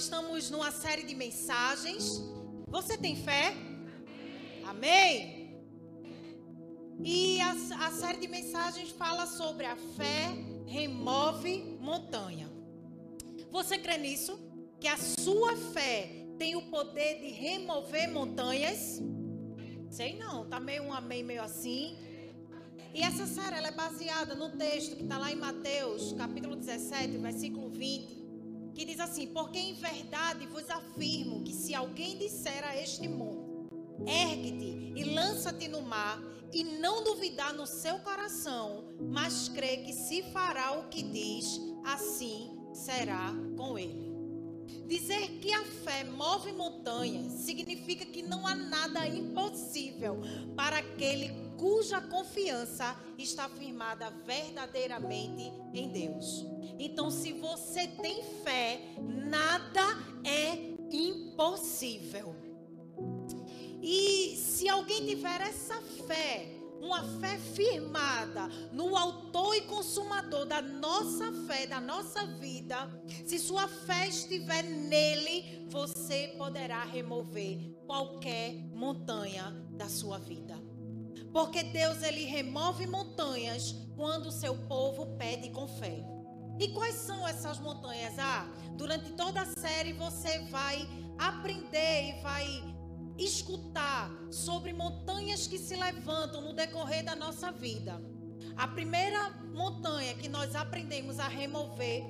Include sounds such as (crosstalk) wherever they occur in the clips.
estamos numa série de mensagens. Você tem fé? Amém? E a, a série de mensagens fala sobre a fé remove montanha. Você crê nisso? Que a sua fé tem o poder de remover montanhas? Sei não, tá meio um amém, meio assim. E essa série ela é baseada no texto que está lá em Mateus, capítulo 17, versículo 20 que diz assim: Porque em verdade vos afirmo que se alguém disser a este monte, ergue-te e lança-te no mar, e não duvidar no seu coração, mas crê que se fará o que diz, assim será com ele. Dizer que a fé move montanhas significa que não há nada impossível para aquele cuja confiança está firmada verdadeiramente em Deus. Então, se você tem fé, nada é impossível. E se alguém tiver essa fé, uma fé firmada no autor e consumador da nossa fé, da nossa vida, se sua fé estiver nele, você poderá remover qualquer montanha da sua vida. Porque Deus ele remove montanhas quando o seu povo pede com fé. E quais são essas montanhas? Ah, durante toda a série você vai aprender e vai escutar sobre montanhas que se levantam no decorrer da nossa vida. A primeira montanha que nós aprendemos a remover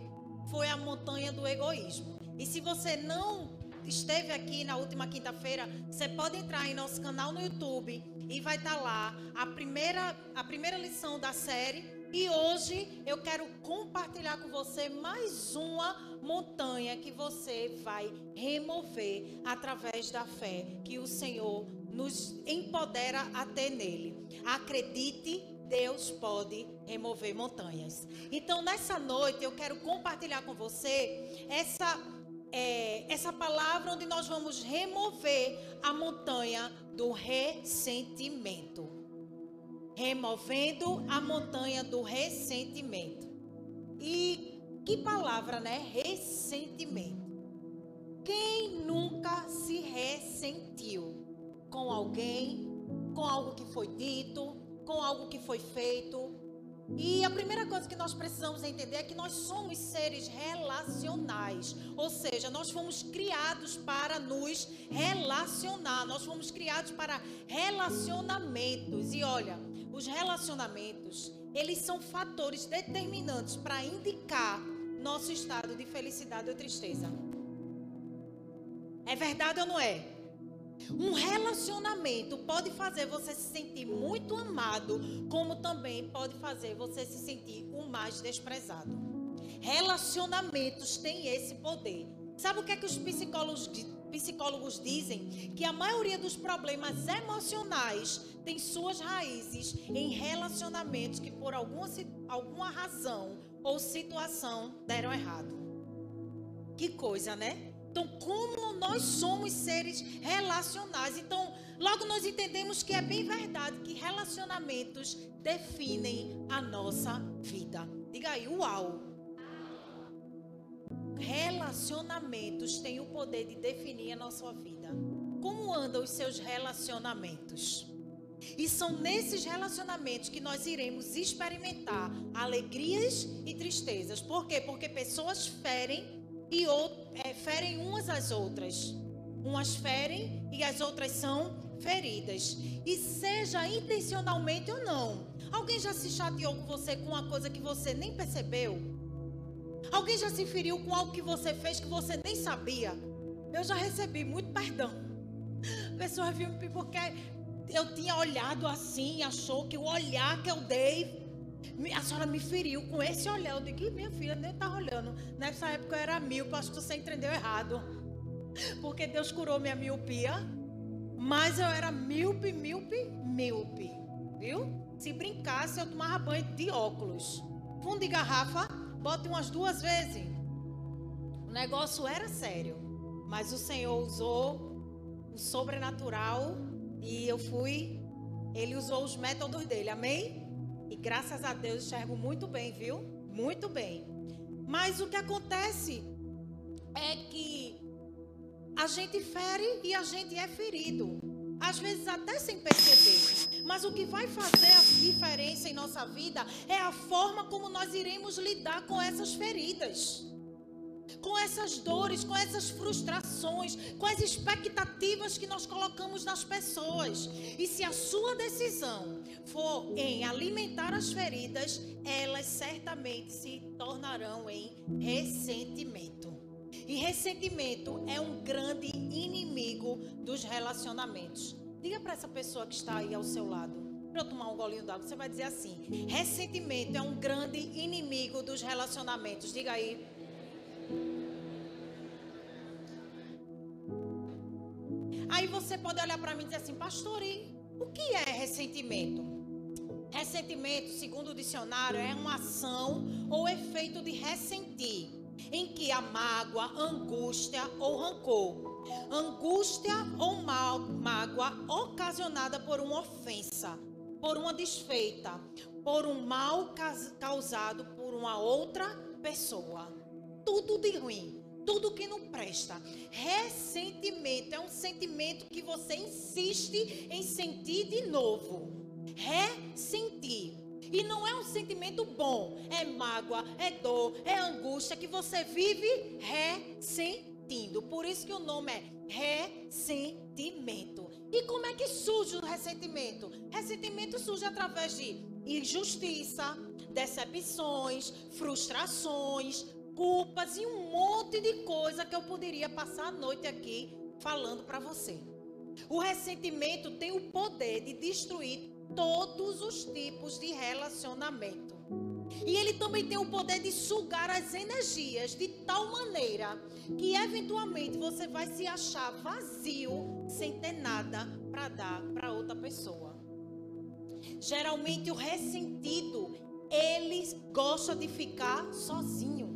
foi a montanha do egoísmo. E se você não esteve aqui na última quinta-feira, você pode entrar em nosso canal no YouTube e vai estar lá a primeira, a primeira lição da série e hoje eu quero compartilhar com você mais uma montanha que você vai remover através da fé que o Senhor nos empodera a ter nele. Acredite, Deus pode remover montanhas. Então, nessa noite, eu quero compartilhar com você essa, é, essa palavra onde nós vamos remover a montanha do ressentimento removendo a montanha do ressentimento. E que palavra, né? Ressentimento. Quem nunca se ressentiu com alguém, com algo que foi dito, com algo que foi feito? E a primeira coisa que nós precisamos entender é que nós somos seres relacionais, ou seja, nós fomos criados para nos relacionar, nós fomos criados para relacionamentos. E olha, os relacionamentos, eles são fatores determinantes para indicar nosso estado de felicidade ou tristeza. É verdade ou não é? Um relacionamento pode fazer você se sentir muito amado, como também pode fazer você se sentir o mais desprezado. Relacionamentos têm esse poder. Sabe o que é que os psicólogos psicólogos dizem que a maioria dos problemas emocionais tem suas raízes em relacionamentos que por alguma, alguma razão ou situação deram errado. Que coisa, né? Então, como nós somos seres relacionais, então logo nós entendemos que é bem verdade que relacionamentos definem a nossa vida. Diga aí, uau! Relacionamentos têm o poder de definir a nossa vida. Como andam os seus relacionamentos? E são nesses relacionamentos que nós iremos experimentar alegrias e tristezas. Por quê? Porque pessoas ferem e é, ferem umas às outras. Umas ferem e as outras são feridas. E seja intencionalmente ou não. Alguém já se chateou com você com uma coisa que você nem percebeu? Alguém já se feriu com algo que você fez que você nem sabia? Eu já recebi muito perdão. Pessoas viram porque eu tinha olhado assim, achou que o olhar que eu dei, a senhora me feriu com esse olhar. Eu digo, minha filha nem estava olhando. Nessa época eu era míope, acho que você entendeu errado. Porque Deus curou minha miopia. Mas eu era míope, míope, míope. Viu? Se brincasse, eu tomava banho de óculos. Fundo de garrafa, bote umas duas vezes. O negócio era sério, mas o Senhor usou o sobrenatural e eu fui. Ele usou os métodos dele, amém? E graças a Deus enxergo muito bem, viu? Muito bem. Mas o que acontece é que a gente fere e a gente é ferido. Às vezes até sem perceber. Mas o que vai fazer a diferença em nossa vida é a forma como nós iremos lidar com essas feridas com essas dores, com essas frustrações, com as expectativas que nós colocamos nas pessoas. E se a sua decisão for em alimentar as feridas, elas certamente se tornarão em ressentimento. E ressentimento é um grande inimigo dos relacionamentos. Diga para essa pessoa que está aí ao seu lado. Para eu tomar um golinho d'água, você vai dizer assim: ressentimento é um grande inimigo dos relacionamentos. Diga aí. Aí você pode olhar para mim e dizer assim, pastor, e o que é ressentimento? Ressentimento, segundo o dicionário, é uma ação ou efeito de ressentir, em que a mágoa, angústia ou rancor. Angústia ou mágoa ocasionada por uma ofensa, por uma desfeita, por um mal causado por uma outra pessoa tudo de ruim, tudo que não presta. Ressentimento é um sentimento que você insiste em sentir de novo. Ressentir. E não é um sentimento bom, é mágoa, é dor, é angústia que você vive ressentindo. Por isso que o nome é ressentimento. E como é que surge o ressentimento? Ressentimento surge através de injustiça, decepções, frustrações, culpas e um monte de coisa que eu poderia passar a noite aqui falando para você. O ressentimento tem o poder de destruir todos os tipos de relacionamento. E ele também tem o poder de sugar as energias de tal maneira que eventualmente você vai se achar vazio sem ter nada para dar para outra pessoa. Geralmente o ressentido, ele gosta de ficar sozinho.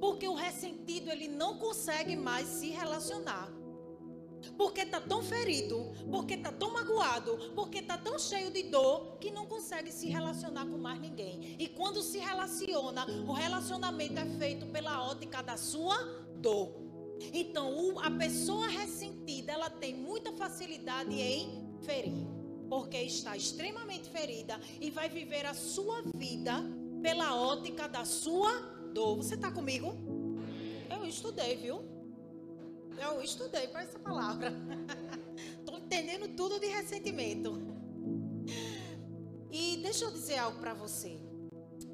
Porque o ressentido ele não consegue mais se relacionar. Porque está tão ferido, porque está tão magoado, porque está tão cheio de dor que não consegue se relacionar com mais ninguém. E quando se relaciona, o relacionamento é feito pela ótica da sua dor. Então, a pessoa ressentida, ela tem muita facilidade em ferir, porque está extremamente ferida e vai viver a sua vida pela ótica da sua dor. Você está comigo? Eu estudei, viu? Eu estudei para essa palavra. (laughs) Estou entendendo tudo de ressentimento. E deixa eu dizer algo para você.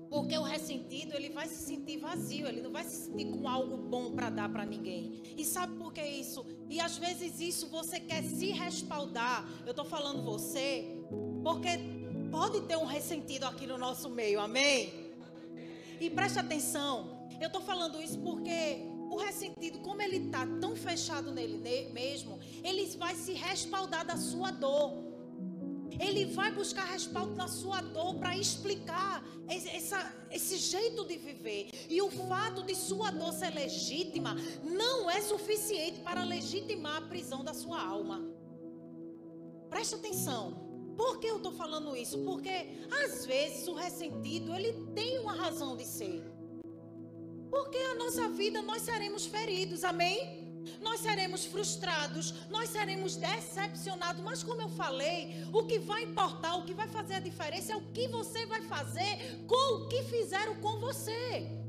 Porque o ressentido, ele vai se sentir vazio, ele não vai se sentir com algo bom para dar para ninguém. E sabe por que isso? E às vezes isso você quer se respaldar. Eu estou falando você, porque pode ter um ressentido aqui no nosso meio, amém? E preste atenção, eu estou falando isso porque o ressentido, como ele está tão fechado nele mesmo, ele vai se respaldar da sua dor. Ele vai buscar respaldo na sua dor para explicar essa, esse jeito de viver. E o fato de sua dor ser legítima não é suficiente para legitimar a prisão da sua alma. Preste atenção. Por que eu estou falando isso? Porque às vezes o ressentido ele tem uma razão de ser. Porque a nossa vida nós seremos feridos, amém? Nós seremos frustrados, nós seremos decepcionados, mas como eu falei, o que vai importar, o que vai fazer a diferença é o que você vai fazer com o que fizeram com você.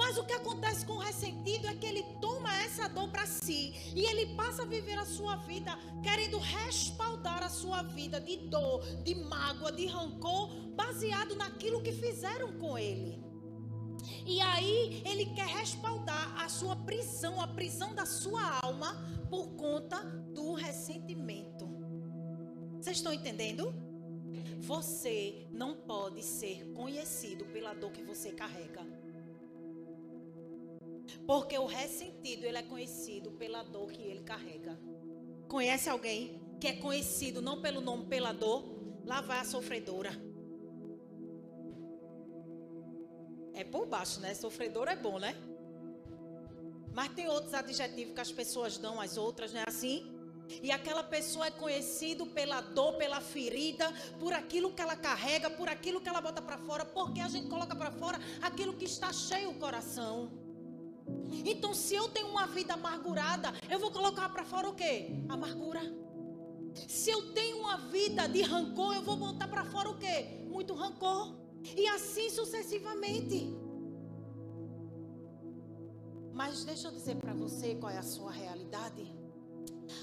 Mas o que acontece com o ressentido é que ele toma essa dor para si e ele passa a viver a sua vida querendo respaldar a sua vida de dor, de mágoa, de rancor, baseado naquilo que fizeram com ele. E aí ele quer respaldar a sua prisão, a prisão da sua alma por conta do ressentimento. Vocês estão entendendo? Você não pode ser conhecido pela dor que você carrega. Porque o ressentido, ele é conhecido pela dor que ele carrega. Conhece alguém que é conhecido não pelo nome, pela dor? Lá vai a sofredora. É por baixo, né? Sofredora é bom, né? Mas tem outros adjetivos que as pessoas dão às outras, não é assim? E aquela pessoa é conhecida pela dor, pela ferida, por aquilo que ela carrega, por aquilo que ela bota para fora, porque a gente coloca para fora aquilo que está cheio o coração. Então, se eu tenho uma vida amargurada, eu vou colocar para fora o quê? Amargura. Se eu tenho uma vida de rancor, eu vou botar para fora o quê? Muito rancor. E assim sucessivamente. Mas deixa eu dizer para você qual é a sua realidade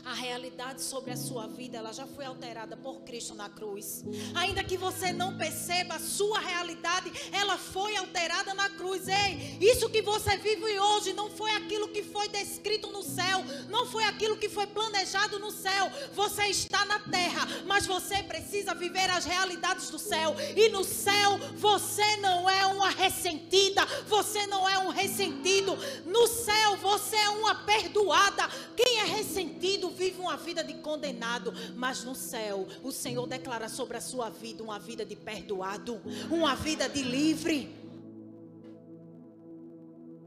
a realidade sobre a sua vida, ela já foi alterada por Cristo na cruz. Ainda que você não perceba, a sua realidade, ela foi alterada na cruz. Ei, isso que você vive hoje não foi aquilo que foi descrito no céu, não foi aquilo que foi planejado no céu. Você está na terra, mas você precisa viver as realidades do céu. E no céu, você não é uma ressentida, você não é um ressentido. No céu, você é uma perdoada. Quem é ressentido vive uma vida de condenado, mas no céu o Senhor declara sobre a sua vida uma vida de perdoado, uma vida de livre.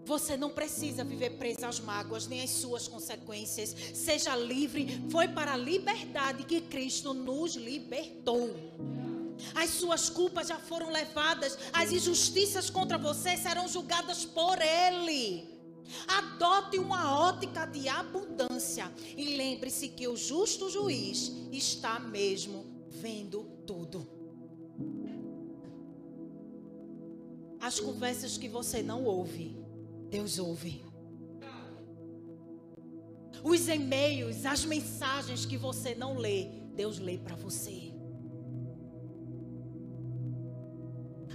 Você não precisa viver preso às mágoas nem às suas consequências. Seja livre. Foi para a liberdade que Cristo nos libertou. As suas culpas já foram levadas. As injustiças contra você serão julgadas por Ele. Adote uma ótica de abundância e lembre-se que o justo juiz está mesmo vendo tudo. As conversas que você não ouve, Deus ouve. Os e-mails, as mensagens que você não lê, Deus lê para você.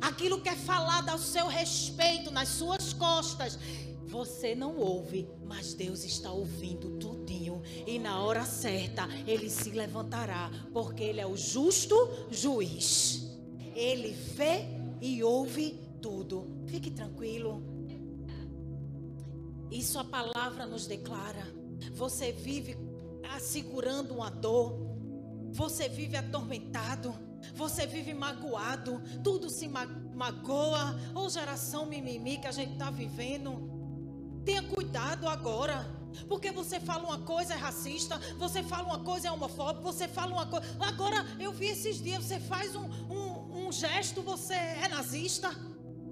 Aquilo que é falado ao seu respeito, nas suas costas, você não ouve, mas Deus está ouvindo tudinho. E na hora certa, ele se levantará, porque ele é o justo juiz. Ele vê e ouve tudo. Fique tranquilo. Isso a palavra nos declara. Você vive assegurando uma dor. Você vive atormentado. Você vive magoado. Tudo se magoa. Ou geração mimimi que a gente está vivendo. Tenha cuidado agora. Porque você fala uma coisa é racista, você fala uma coisa é homofóbico, você fala uma coisa. Agora, eu vi esses dias, você faz um, um, um gesto, você é nazista.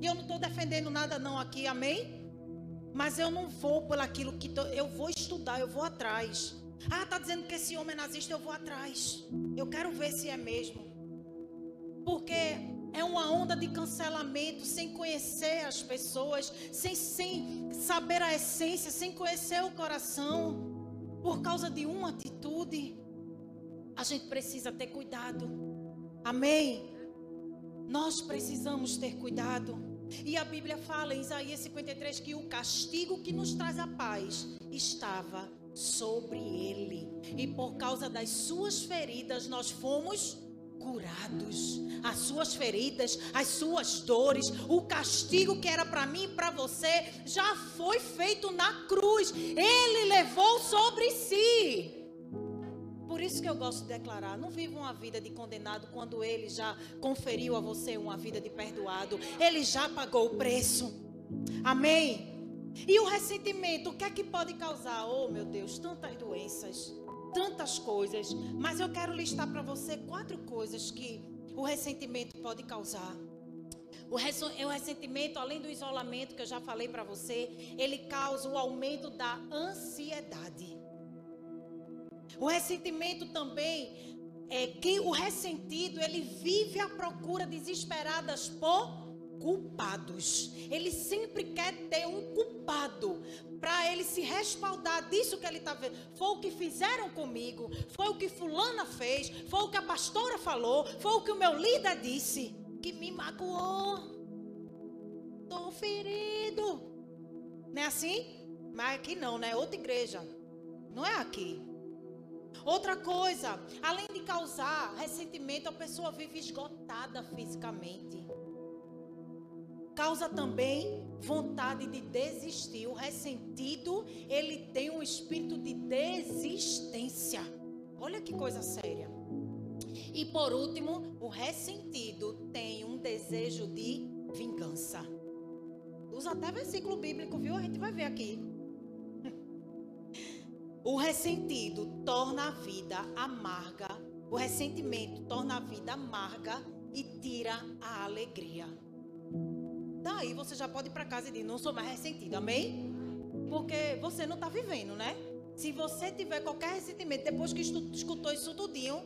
E eu não estou defendendo nada, não, aqui, amém? Mas eu não vou por aquilo que. Tô, eu vou estudar, eu vou atrás. Ah, tá dizendo que esse homem é nazista, eu vou atrás. Eu quero ver se é mesmo. Porque é uma onda de cancelamento, sem conhecer as pessoas, sem, sem saber a essência, sem conhecer o coração, por causa de uma atitude. A gente precisa ter cuidado. Amém? Nós precisamos ter cuidado. E a Bíblia fala em Isaías 53 que o castigo que nos traz a paz estava sobre ele. E por causa das suas feridas nós fomos curados. As suas feridas, as suas dores, o castigo que era para mim e para você já foi feito na cruz. Ele levou sobre si. Por isso que eu gosto de declarar: não viva uma vida de condenado quando ele já conferiu a você uma vida de perdoado. Ele já pagou o preço. Amém? E o ressentimento, o que é que pode causar? Oh, meu Deus, tantas doenças tantas coisas, mas eu quero listar para você quatro coisas que o ressentimento pode causar. O ressentimento, além do isolamento que eu já falei para você, ele causa o aumento da ansiedade. O ressentimento também é que o ressentido ele vive à procura desesperadas por culpados. Ele sempre quer ter um culpado para ele se respaldar disso que ele está vendo. Foi o que fizeram comigo, foi o que fulana fez, foi o que a pastora falou, foi o que o meu líder disse, que me magoou. Estou ferido. Não é assim? Mas aqui não, né? Outra igreja. Não é aqui. Outra coisa, além de causar ressentimento, a pessoa vive esgotada fisicamente causa também vontade de desistir. O ressentido, ele tem um espírito de desistência. Olha que coisa séria. E por último, o ressentido tem um desejo de vingança. Usa até versículo bíblico, viu? A gente vai ver aqui. (laughs) O ressentido torna a vida amarga. O ressentimento torna a vida amarga e tira a alegria. Daí você já pode ir para casa e dizer: Não sou mais ressentido, amém? Porque você não está vivendo, né? Se você tiver qualquer ressentimento depois que escutou isso tudinho,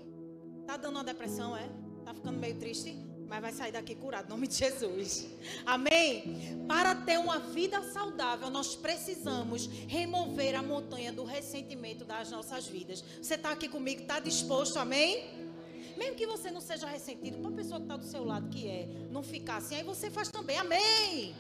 tá dando uma depressão, é? Tá ficando meio triste? Mas vai sair daqui curado, em nome de Jesus. Amém? Para ter uma vida saudável, nós precisamos remover a montanha do ressentimento das nossas vidas. Você está aqui comigo, está disposto, amém? Mesmo que você não seja ressentido, para a pessoa que está do seu lado que é, não ficar assim, aí você faz também, amém?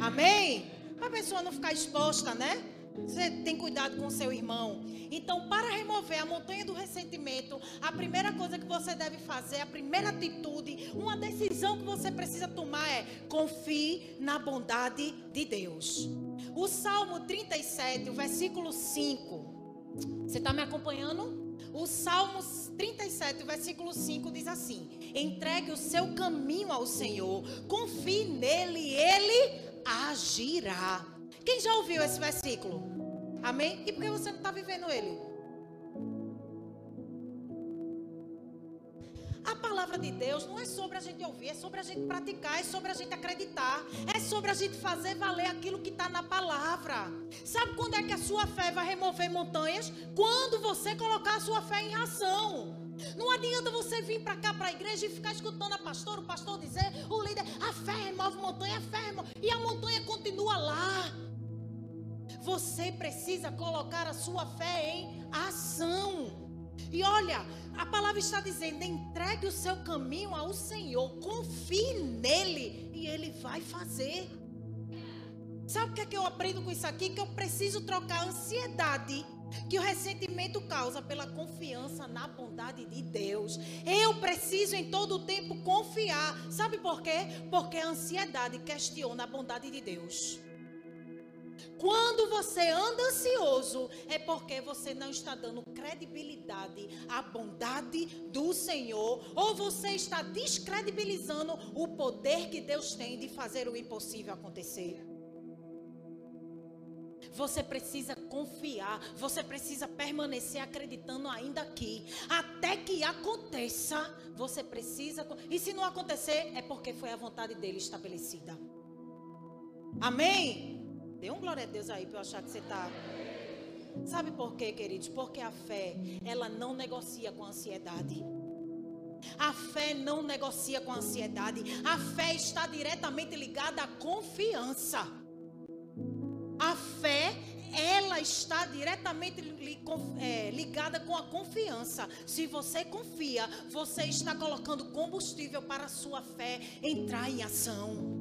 Amém? Para a pessoa não ficar exposta, né? Você tem cuidado com seu irmão. Então, para remover a montanha do ressentimento, a primeira coisa que você deve fazer, a primeira atitude, uma decisão que você precisa tomar é confie na bondade de Deus. O Salmo 37, o versículo 5. Você está me acompanhando? O Salmo 37, versículo 5 diz assim: Entregue o seu caminho ao Senhor, confie nele, ele agirá. Quem já ouviu esse versículo? Amém? E por que você não está vivendo ele? Palavra de Deus não é sobre a gente ouvir, é sobre a gente praticar, é sobre a gente acreditar, é sobre a gente fazer valer aquilo que está na palavra. Sabe quando é que a sua fé vai remover montanhas? Quando você colocar a sua fé em ação. Não adianta você vir para cá, para a igreja e ficar escutando a pastora, o pastor dizer, o líder, a fé remove montanha, a fé remove, e a montanha continua lá. Você precisa colocar a sua fé em ação. E olha, a palavra está dizendo: entregue o seu caminho ao Senhor, confie nele e ele vai fazer. Sabe o que é que eu aprendo com isso aqui? Que eu preciso trocar a ansiedade que o ressentimento causa pela confiança na bondade de Deus. Eu preciso em todo o tempo confiar. Sabe por quê? Porque a ansiedade questiona a bondade de Deus. Quando você anda ansioso, é porque você não está dando credibilidade à bondade do Senhor, ou você está descredibilizando o poder que Deus tem de fazer o impossível acontecer. Você precisa confiar, você precisa permanecer acreditando ainda aqui, até que aconteça. Você precisa, e se não acontecer, é porque foi a vontade dele estabelecida. Amém? Dê um glória a Deus aí para eu achar que você está. Sabe por quê, queridos? Porque a fé, ela não negocia com a ansiedade. A fé não negocia com a ansiedade. A fé está diretamente ligada à confiança. A fé, ela está diretamente é, ligada com a confiança. Se você confia, você está colocando combustível para a sua fé entrar em ação.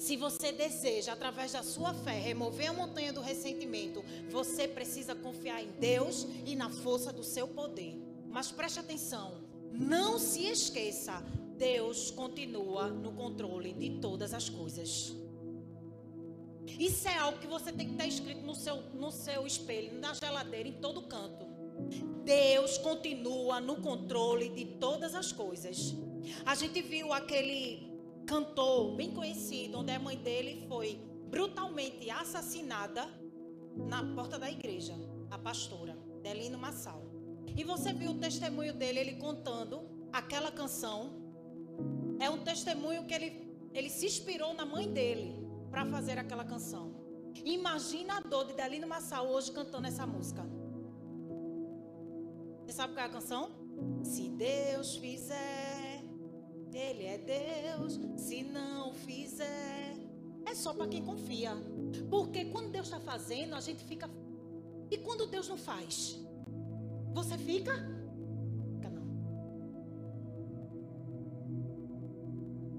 Se você deseja, através da sua fé, remover a montanha do ressentimento, você precisa confiar em Deus e na força do seu poder. Mas preste atenção, não se esqueça, Deus continua no controle de todas as coisas. Isso é algo que você tem que estar escrito no seu, no seu espelho, na geladeira, em todo canto. Deus continua no controle de todas as coisas. A gente viu aquele cantor bem conhecido, onde a mãe dele foi brutalmente assassinada na porta da igreja, a pastora, Delino Massal. E você viu o testemunho dele, ele contando aquela canção. É um testemunho que ele, ele se inspirou na mãe dele para fazer aquela canção. Imagina a dor de Delino Massal hoje cantando essa música. Você sabe qual é a canção? Se Deus fizer ele é Deus, se não fizer, é só para quem confia. Porque quando Deus está fazendo, a gente fica. E quando Deus não faz? Você fica? Fica não.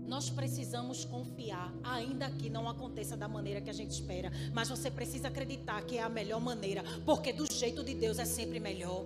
Nós precisamos confiar, ainda que não aconteça da maneira que a gente espera. Mas você precisa acreditar que é a melhor maneira. Porque do jeito de Deus é sempre melhor.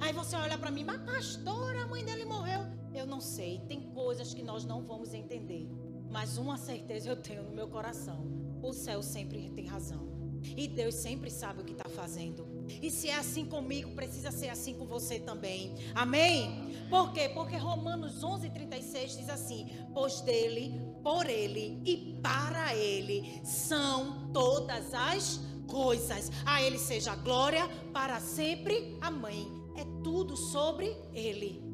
Aí você olha para mim, mas pastora, a mãe dele morreu. Eu não sei, tem coisas que nós não vamos entender, mas uma certeza eu tenho no meu coração: o céu sempre tem razão. E Deus sempre sabe o que está fazendo. E se é assim comigo, precisa ser assim com você também. Amém? Por quê? Porque Romanos 11:36 diz assim: Pois dele, por ele e para ele são todas as coisas. A ele seja glória para sempre. Amém. É tudo sobre ele.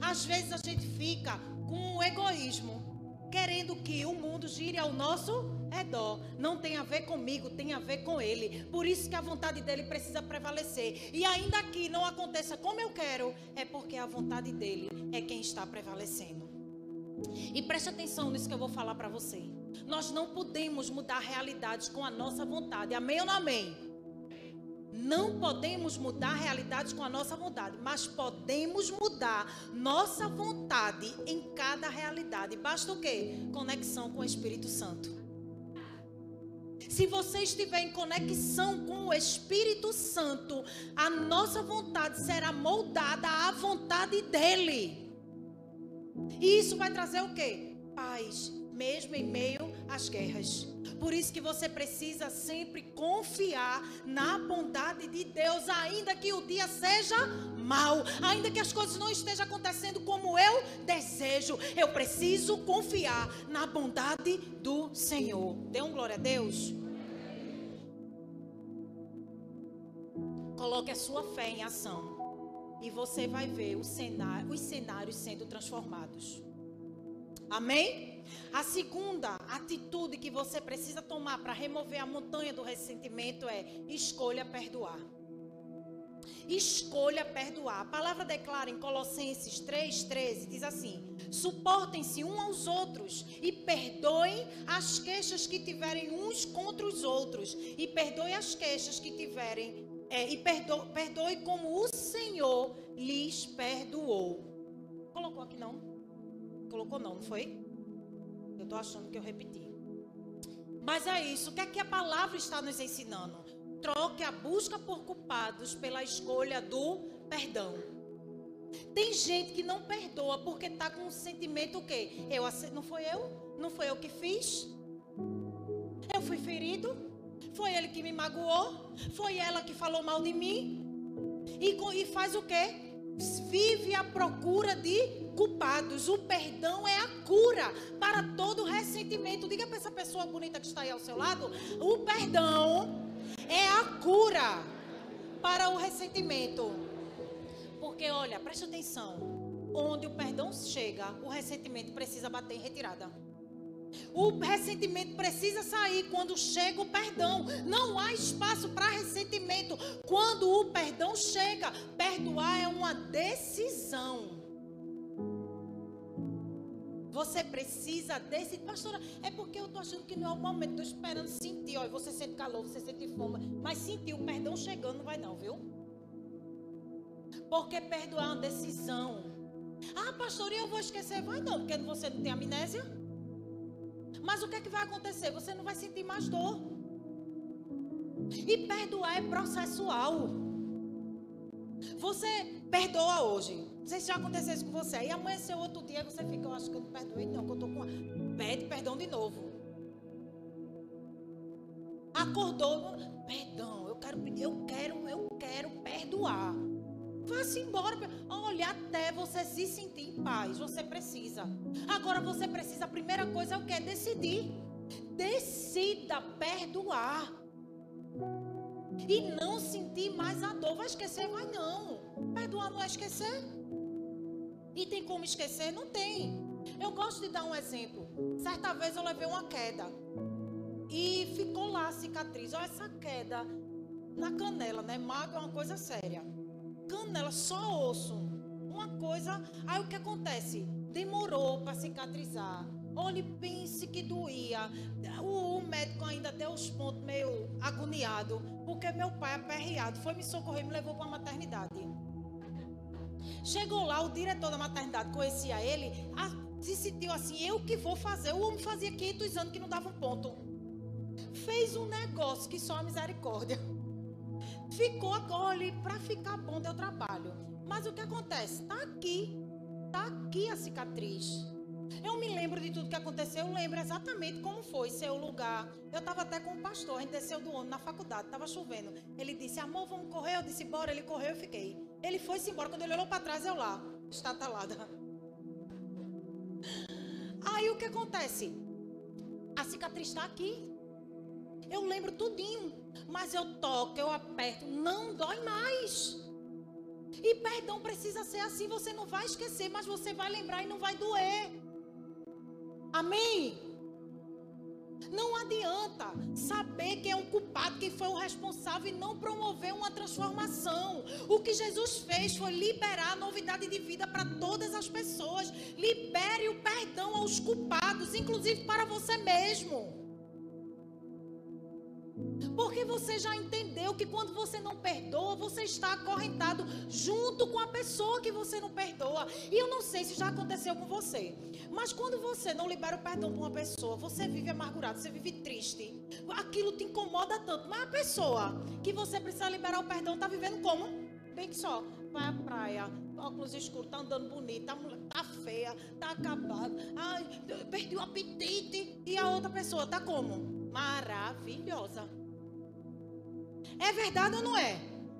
Às vezes a gente fica com o egoísmo. querendo que o mundo gire ao nosso redor. Não tem a ver comigo, tem a ver com Ele. Por isso que a vontade dele precisa prevalecer. E ainda que não aconteça como eu quero, é porque a vontade dele é quem está prevalecendo. E preste atenção nisso que eu vou falar para você. Nós não podemos mudar realidades com a nossa vontade. Amém ou não amém? Não podemos mudar realidades com a nossa vontade, mas podemos mudar nossa vontade em cada realidade. Basta o quê? Conexão com o Espírito Santo. Se você estiver em conexão com o Espírito Santo, a nossa vontade será moldada à vontade dele. E isso vai trazer o quê? Paz, mesmo em meio às guerras. Por isso que você precisa sempre confiar na bondade de Deus, ainda que o dia seja mau, ainda que as coisas não estejam acontecendo como eu desejo. Eu preciso confiar na bondade do Senhor. Dê um glória a Deus. Coloque a sua fé em ação. E você vai ver cenário, os cenários sendo transformados. Amém? A segunda atitude que você precisa tomar para remover a montanha do ressentimento é escolha perdoar. Escolha perdoar. A palavra declara em Colossenses 3,13: diz assim: suportem-se uns aos outros e perdoem as queixas que tiverem uns contra os outros, e perdoem as queixas que tiverem é, e perdoe, perdoe como o Senhor lhes perdoou. Colocou aqui não? Colocou não, não foi? Eu estou achando que eu repeti. Mas é isso. O que é que a palavra está nos ensinando? Troque a busca por culpados pela escolha do perdão. Tem gente que não perdoa porque está com um sentimento o quê? Eu, não foi eu? Não foi eu que fiz? Eu fui ferido? Foi ele que me magoou. Foi ela que falou mal de mim. E, e faz o quê? Vive à procura de culpados. O perdão é a cura para todo ressentimento. Diga para essa pessoa bonita que está aí ao seu lado: o perdão é a cura para o ressentimento. Porque, olha, preste atenção. Onde o perdão chega, o ressentimento precisa bater em retirada. O ressentimento precisa sair quando chega o perdão. Não há espaço para ressentimento. Quando o perdão chega, perdoar é uma decisão. Você precisa decidir. Pastora, é porque eu estou achando que não é o momento. Estou esperando sentir. Olha, você sente calor, você sente fome. Mas sentir o perdão chegando não vai não, viu? Porque perdoar é uma decisão. Ah, pastor, eu vou esquecer. Vai não, porque você não tem amnésia. Mas o que é que vai acontecer? Você não vai sentir mais dor. E perdoar é processual. Você perdoa hoje. Não sei se já aconteceu isso com você. Aí amanheceu outro dia você fica, eu acho que eu não perdoei, não, que eu tô com. Pede perdão de novo. Acordou, perdão, eu quero eu quero, eu quero perdoar. Vá-se embora. Olha, até você se sentir em paz. Você precisa. Agora você precisa. A primeira coisa é o que? Decidir. Decida perdoar. E não sentir mais a dor. Vai esquecer? Vai não. Perdoar não é esquecer. E tem como esquecer? Não tem. Eu gosto de dar um exemplo. Certa vez eu levei uma queda. E ficou lá a cicatriz. Olha essa queda na canela, né? Mago é uma coisa séria canela, só osso. Uma coisa. Aí o que acontece? Demorou para cicatrizar. Olhe, pense que doía. O, o, médico ainda deu os pontos meio agoniado. Porque meu pai, aperreado, foi me socorrer e me levou para a maternidade. Chegou lá, o diretor da maternidade conhecia ele. se sentiu assim: eu que vou fazer. O homem fazia 500 anos que não dava um ponto. Fez um negócio que só a misericórdia. Ficou agora, para ficar bom deu trabalho. Mas o que acontece? Está aqui. Está aqui a cicatriz. Eu me lembro de tudo que aconteceu, eu lembro exatamente como foi seu lugar. Eu estava até com o pastor, a gente desceu do ônibus na faculdade, estava chovendo. Ele disse, amor, vamos correr? Eu disse, bora. Ele correu, eu fiquei. Ele foi-se embora. Quando ele olhou para trás, eu lá, estatalada. Aí o que acontece? A cicatriz está aqui. Eu lembro tudinho. Mas eu toco, eu aperto, não dói mais. E perdão precisa ser assim, você não vai esquecer, mas você vai lembrar e não vai doer. Amém? Não adianta saber quem é o culpado, quem foi o responsável e não promover uma transformação. O que Jesus fez foi liberar a novidade de vida para todas as pessoas. Libere o perdão aos culpados, inclusive para você mesmo. Porque você já entendeu que quando você não perdoa, você está acorrentado junto com a pessoa que você não perdoa. E eu não sei se já aconteceu com você. Mas quando você não libera o perdão para uma pessoa, você vive amargurado, você vive triste. Aquilo te incomoda tanto. Mas a pessoa que você precisa liberar o perdão está vivendo como? Bem que só. Vai à praia, óculos escuros, tá andando bonita, tá feia, tá acabada. Ai, perdi o apetite. E a outra pessoa tá como? Maravilhosa. É verdade ou não é?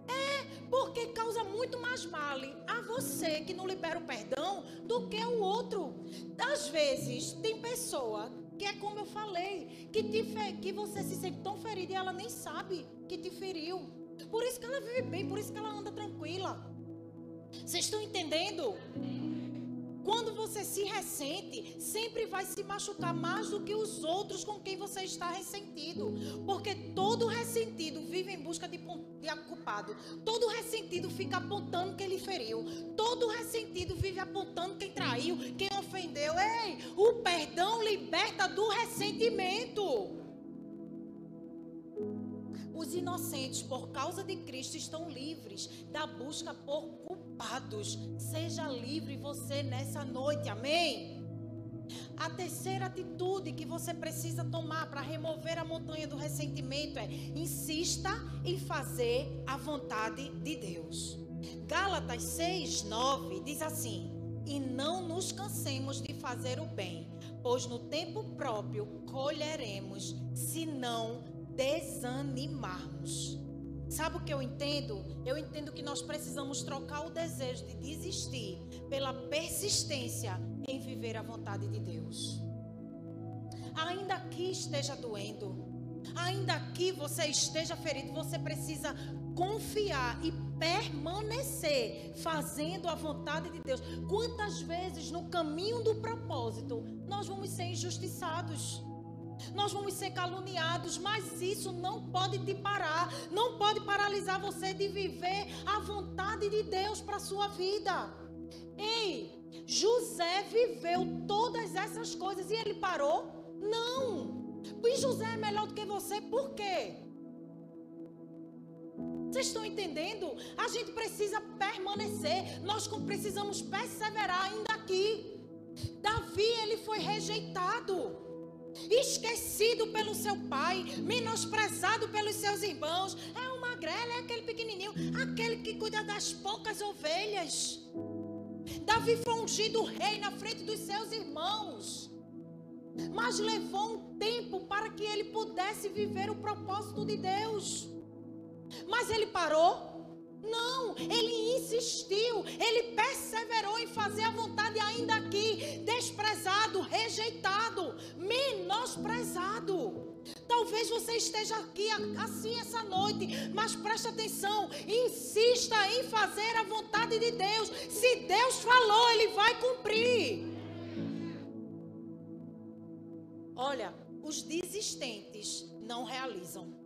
É, porque causa muito mais mal a você que não libera o perdão do que o outro. Às vezes, tem pessoa que é como eu falei, que, te que você se sente tão ferido e ela nem sabe que te feriu. Por isso que ela vive bem, por isso que ela anda tranquila. Vocês estão entendendo? Quando você se ressente, sempre vai se machucar mais do que os outros com quem você está ressentido. Porque todo ressentido vive em busca de, de culpado. Todo ressentido fica apontando quem lhe feriu. Todo ressentido vive apontando quem traiu, quem ofendeu. Ei, o perdão liberta do ressentimento. Os inocentes, por causa de Cristo, estão livres da busca por culpados. Seja livre você nessa noite, amém? A terceira atitude que você precisa tomar para remover a montanha do ressentimento é: insista em fazer a vontade de Deus. Gálatas 6, 9 diz assim: E não nos cansemos de fazer o bem, pois no tempo próprio colheremos, se não desanimarmos. Sabe o que eu entendo? Eu entendo que nós precisamos trocar o desejo de desistir pela persistência em viver a vontade de Deus. Ainda que esteja doendo, ainda que você esteja ferido, você precisa confiar e permanecer fazendo a vontade de Deus. Quantas vezes no caminho do propósito nós vamos ser injustiçados? Nós vamos ser caluniados, mas isso não pode te parar, não pode paralisar você de viver a vontade de Deus para a sua vida. Ei, José viveu todas essas coisas e ele parou? Não. E José é melhor do que você, por quê? Vocês estão entendendo? A gente precisa permanecer, nós precisamos perseverar ainda aqui. Davi, ele foi rejeitado esquecido pelo seu pai, menosprezado pelos seus irmãos. É o magrelo, é aquele pequenininho, aquele que cuida das poucas ovelhas. Davi foi ungido rei na frente dos seus irmãos. Mas levou um tempo para que ele pudesse viver o propósito de Deus. Mas ele parou? Não, ele insistiu, ele perseverou em fazer a vontade ainda aqui, desprezado, rejeitado, menosprezado. Talvez você esteja aqui assim essa noite, mas preste atenção, insista em fazer a vontade de Deus. Se Deus falou, ele vai cumprir. Olha, os desistentes não realizam.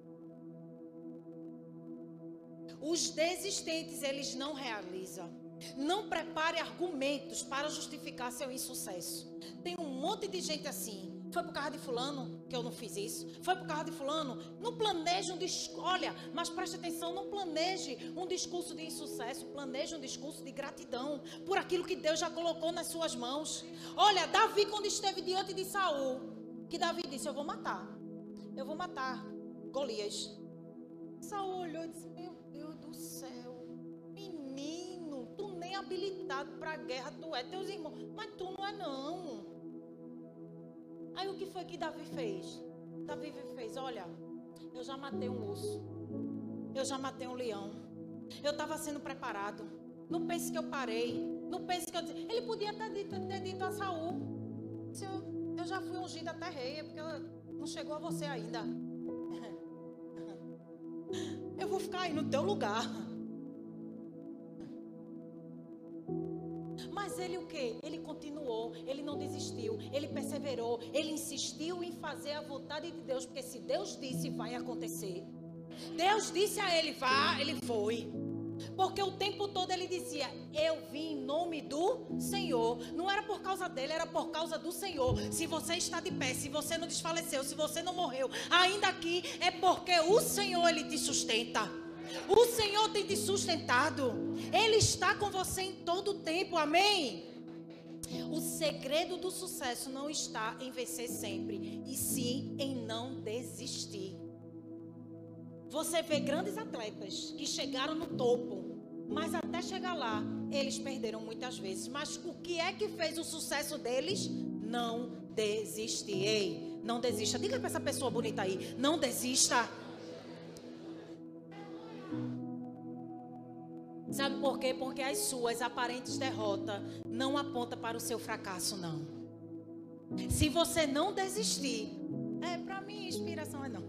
Os desistentes, eles não realizam. Não prepare argumentos para justificar seu insucesso. Tem um monte de gente assim. Foi por causa de fulano que eu não fiz isso. Foi por causa de fulano. Não planeje um discurso. Olha, mas preste atenção, não planeje um discurso de insucesso. Planeje um discurso de gratidão por aquilo que Deus já colocou nas suas mãos. Olha, Davi, quando esteve diante de Saul, que Davi disse: Eu vou matar. Eu vou matar Golias. Saul olhou e disse: Meu céu, menino, tu nem habilitado para a guerra tu é, teus irmãos, mas tu não é não. Aí o que foi que Davi fez? Davi fez, olha, eu já matei um urso, eu já matei um leão, eu estava sendo preparado. Não pense que eu parei, não pense que eu. Ele podia ter dito, ter dito a Saul, eu, já fui ungida até rei, é porque não chegou a você ainda. (laughs) Eu vou ficar aí no teu lugar. Mas ele o quê? Ele continuou, ele não desistiu, ele perseverou, ele insistiu em fazer a vontade de Deus, porque se Deus disse, vai acontecer. Deus disse a ele, vá, ele foi. Porque o tempo todo ele dizia: Eu vim em nome do Senhor. Não era por causa dele, era por causa do Senhor. Se você está de pé, se você não desfaleceu, se você não morreu, ainda aqui é porque o Senhor ele te sustenta. O Senhor tem te sustentado. Ele está com você em todo o tempo. Amém. O segredo do sucesso não está em vencer sempre, e sim em não desistir. Você vê grandes atletas que chegaram no topo, mas até chegar lá, eles perderam muitas vezes. Mas o que é que fez o sucesso deles? Não desistir. Ei, não desista. Diga para essa pessoa bonita aí: não desista. Sabe por quê? Porque as suas aparentes derrotas não apontam para o seu fracasso, não. Se você não desistir, é para mim inspiração é não.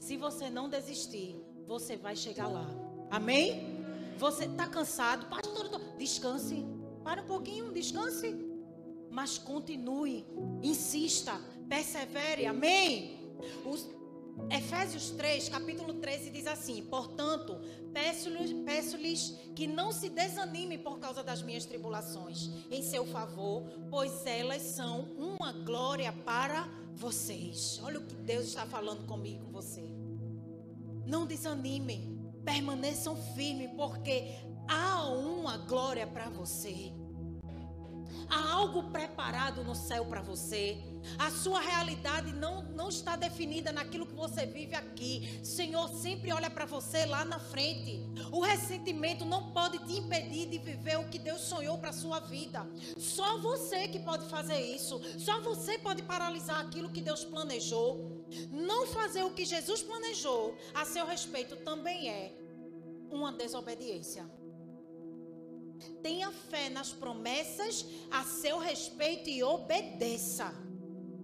Se você não desistir, você vai chegar lá. Amém? Você está cansado? Pastor, descanse. Para um pouquinho, descanse. Mas continue, insista, persevere. Amém? Os... Efésios 3, capítulo 13 diz assim: Portanto, peço-lhes peço que não se desanime por causa das minhas tribulações em seu favor, pois elas são uma glória para vocês. Olha o que Deus está falando comigo, com você. Não desanimem, permaneçam firmes, porque há uma glória para você. Há algo preparado no céu para você. A sua realidade não, não está definida naquilo que você vive aqui. Senhor sempre olha para você lá na frente. O ressentimento não pode te impedir de viver o que Deus sonhou para sua vida. Só você que pode fazer isso. Só você pode paralisar aquilo que Deus planejou. Não fazer o que Jesus planejou a seu respeito também é uma desobediência. Tenha fé nas promessas a seu respeito e obedeça.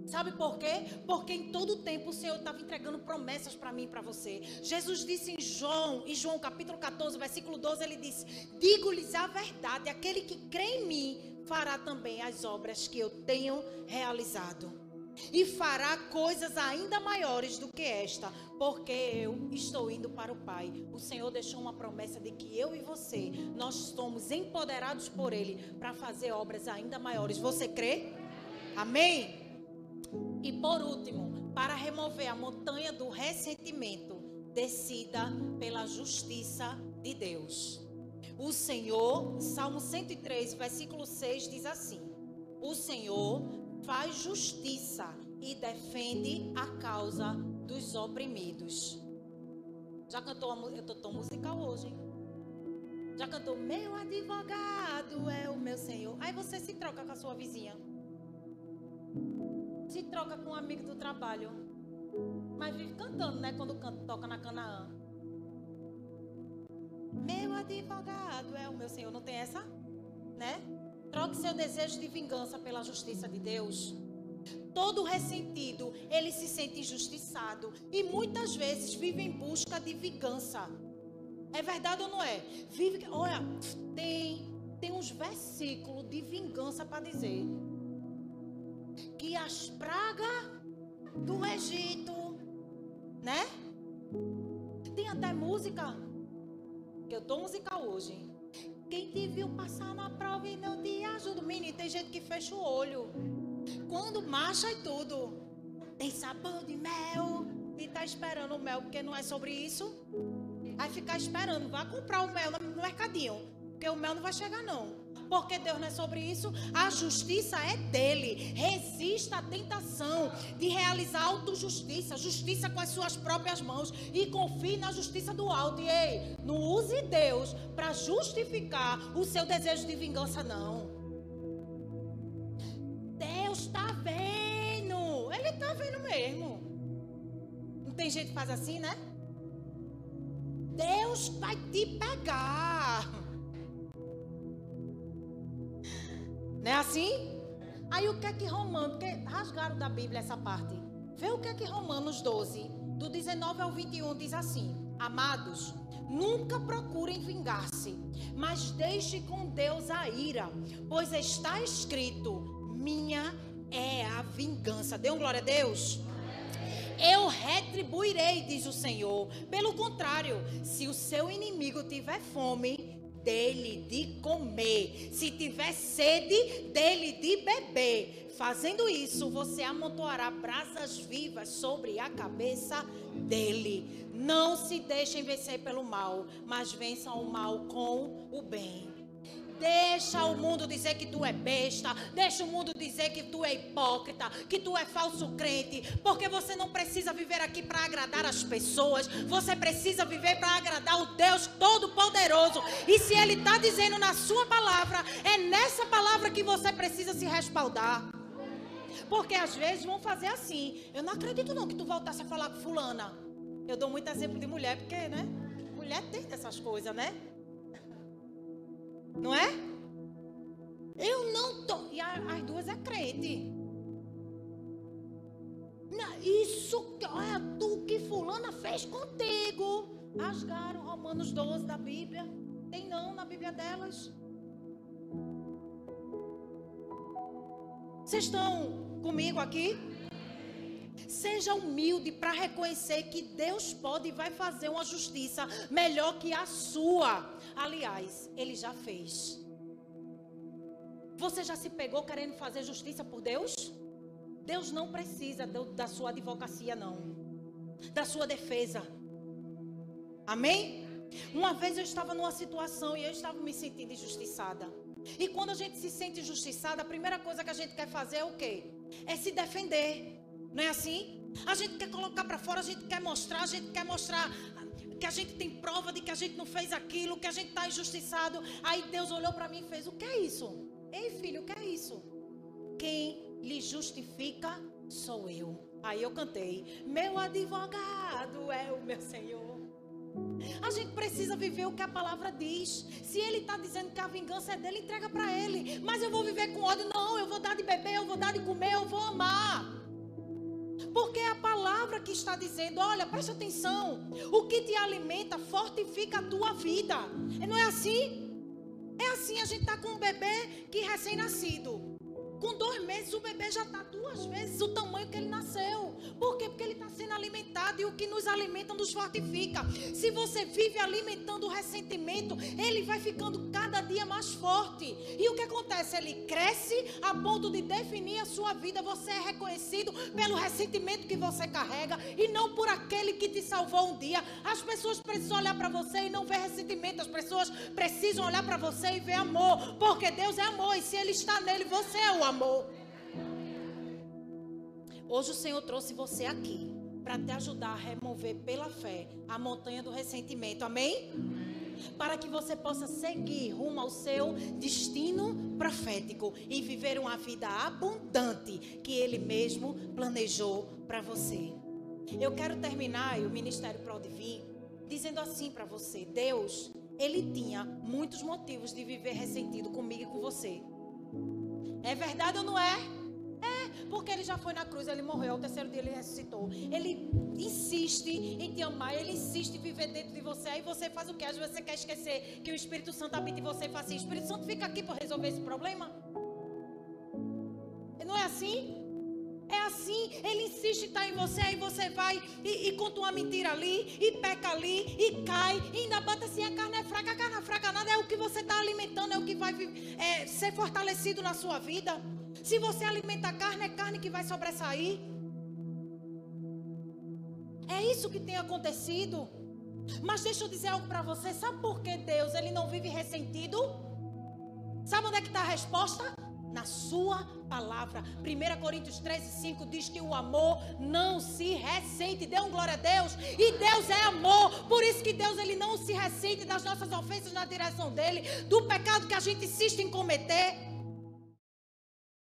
Sabe por quê? Porque em todo tempo o Senhor estava entregando promessas para mim e para você. Jesus disse em João, em João capítulo 14, versículo 12, ele disse: Digo-lhes a verdade, aquele que crê em mim fará também as obras que eu tenho realizado. E fará coisas ainda maiores do que esta, porque eu estou indo para o Pai. O Senhor deixou uma promessa de que eu e você, nós somos empoderados por Ele para fazer obras ainda maiores. Você crê? Amém? E por último, para remover a montanha do ressentimento, decida pela justiça de Deus. O Senhor, Salmo 103, versículo 6 diz assim: O Senhor faz justiça e defende a causa dos oprimidos. Já cantou, eu estou tão musical hoje, hein? Já cantou, meu advogado é o meu Senhor. Aí você se troca com a sua vizinha se troca com um amigo do trabalho, mas vive cantando, né? Quando canta, toca na Canaã. Meu advogado é o meu Senhor. Não tem essa? Né? Troque seu desejo de vingança pela justiça de Deus. Todo ressentido, ele se sente injustiçado e muitas vezes vive em busca de vingança. É verdade ou não é? Vive, olha, tem tem uns versículos de vingança para dizer que as pragas do Egito, né? Tem até música, que eu tô musical hoje. Quem te viu passar na prova e não te ajuda, menino, tem gente que fecha o olho. Quando marcha e tudo, tem sabor de mel e tá esperando o mel, porque não é sobre isso. Vai ficar esperando, vai comprar o mel no mercadinho, porque o mel não vai chegar não porque Deus não é sobre isso. A justiça é dele. Resista à tentação de realizar autojustiça, justiça com as suas próprias mãos e confie na justiça do alto. E ei, não use Deus para justificar o seu desejo de vingança, não. Deus está vendo. Ele está vendo mesmo. Não tem gente que faz assim, né? Deus vai te pegar. Não é assim? Aí o que é que Romanos, porque rasgaram da Bíblia essa parte. Vê o que é que Romanos 12, do 19 ao 21 diz assim: Amados, Nunca procurem vingar-se, mas deixe com Deus a ira, pois está escrito: minha é a vingança. Dê um glória a Deus. Eu retribuirei, diz o Senhor. Pelo contrário, se o seu inimigo tiver fome, dele de comer. Se tiver sede, dele de beber. Fazendo isso, você amontoará brasas vivas sobre a cabeça dele. Não se deixem vencer pelo mal, mas vençam o mal com o bem. Deixa o mundo dizer que tu é besta. Deixa o mundo dizer que tu é hipócrita, que tu é falso crente. Porque você não precisa viver aqui para agradar as pessoas. Você precisa viver para agradar o Deus Todo-Poderoso. E se Ele está dizendo na sua palavra, é nessa palavra que você precisa se respaldar. Porque às vezes vão fazer assim. Eu não acredito não que tu voltasse a falar com fulana. Eu dou muito exemplo de mulher, porque, né? Mulher tem dessas coisas, né? Não é? Eu não tô. E as duas é crente. Isso, olha, tu que fulana fez contigo. Rasgaram Romanos 12 da Bíblia. Tem não na Bíblia delas. Vocês estão comigo aqui? Seja humilde para reconhecer que Deus pode e vai fazer uma justiça melhor que a sua. Aliás, Ele já fez. Você já se pegou querendo fazer justiça por Deus? Deus não precisa da sua advocacia, não. Da sua defesa. Amém? Uma vez eu estava numa situação e eu estava me sentindo injustiçada. E quando a gente se sente injustiçada, a primeira coisa que a gente quer fazer é o quê? É se defender. Não é assim? A gente quer colocar para fora, a gente quer mostrar, a gente quer mostrar que a gente tem prova de que a gente não fez aquilo, que a gente está injustiçado. Aí Deus olhou para mim e fez: O que é isso? Ei, filho, o que é isso? Quem lhe justifica sou eu. Aí eu cantei: Meu advogado é o meu Senhor. A gente precisa viver o que a palavra diz. Se ele está dizendo que a vingança é dele, entrega para ele. Mas eu vou viver com ódio? Não, eu vou dar de beber, eu vou dar de comer, eu vou amar. Porque é a palavra que está dizendo: olha, preste atenção. O que te alimenta fortifica a tua vida. Não é assim? É assim, a gente está com um bebê que recém-nascido. Com dois meses, o bebê já está duas vezes o tamanho que ele nasceu. Por quê? Porque ele está sendo alimentado e o que nos alimenta nos fortifica. Se você vive alimentando o ressentimento, ele vai ficando cada dia mais forte. E o que acontece? Ele cresce a ponto de definir a sua vida. Você é reconhecido pelo ressentimento que você carrega e não por aquele que te salvou um dia. As pessoas precisam olhar para você e não ver ressentimento. As pessoas precisam olhar para você e ver amor. Porque Deus é amor e se Ele está nele, você é o amor. Hoje o Senhor trouxe você aqui para te ajudar a remover pela fé a montanha do ressentimento. Amém? Para que você possa seguir rumo ao seu destino profético e viver uma vida abundante que Ele mesmo planejou para você. Eu quero terminar o Ministério Pro Divino dizendo assim para você: Deus, Ele tinha muitos motivos de viver ressentido comigo e com você. É verdade ou não é? É, porque ele já foi na cruz, ele morreu, ao terceiro dia ele ressuscitou. Ele insiste em te amar, ele insiste em viver dentro de você. Aí você faz o que? Às vezes você quer esquecer que o Espírito Santo habita em você e fala assim: Espírito Santo fica aqui para resolver esse problema. Não é assim? É assim, ele insiste em estar em você, aí você vai e, e conta uma mentira ali, e peca ali, e cai, e ainda bota assim, a carne é fraca, a carne é fraca nada, é o que você está alimentando, é o que vai é, ser fortalecido na sua vida. Se você alimenta a carne, é carne que vai sobressair. É isso que tem acontecido. Mas deixa eu dizer algo para você, sabe por que Deus ele não vive ressentido? Sabe onde é que está a resposta? Na sua palavra. 1 Coríntios 13, 5 diz que o amor não se ressente. Dê um glória a Deus. E Deus é amor. Por isso que Deus ele não se ressente das nossas ofensas na direção dele, do pecado que a gente insiste em cometer.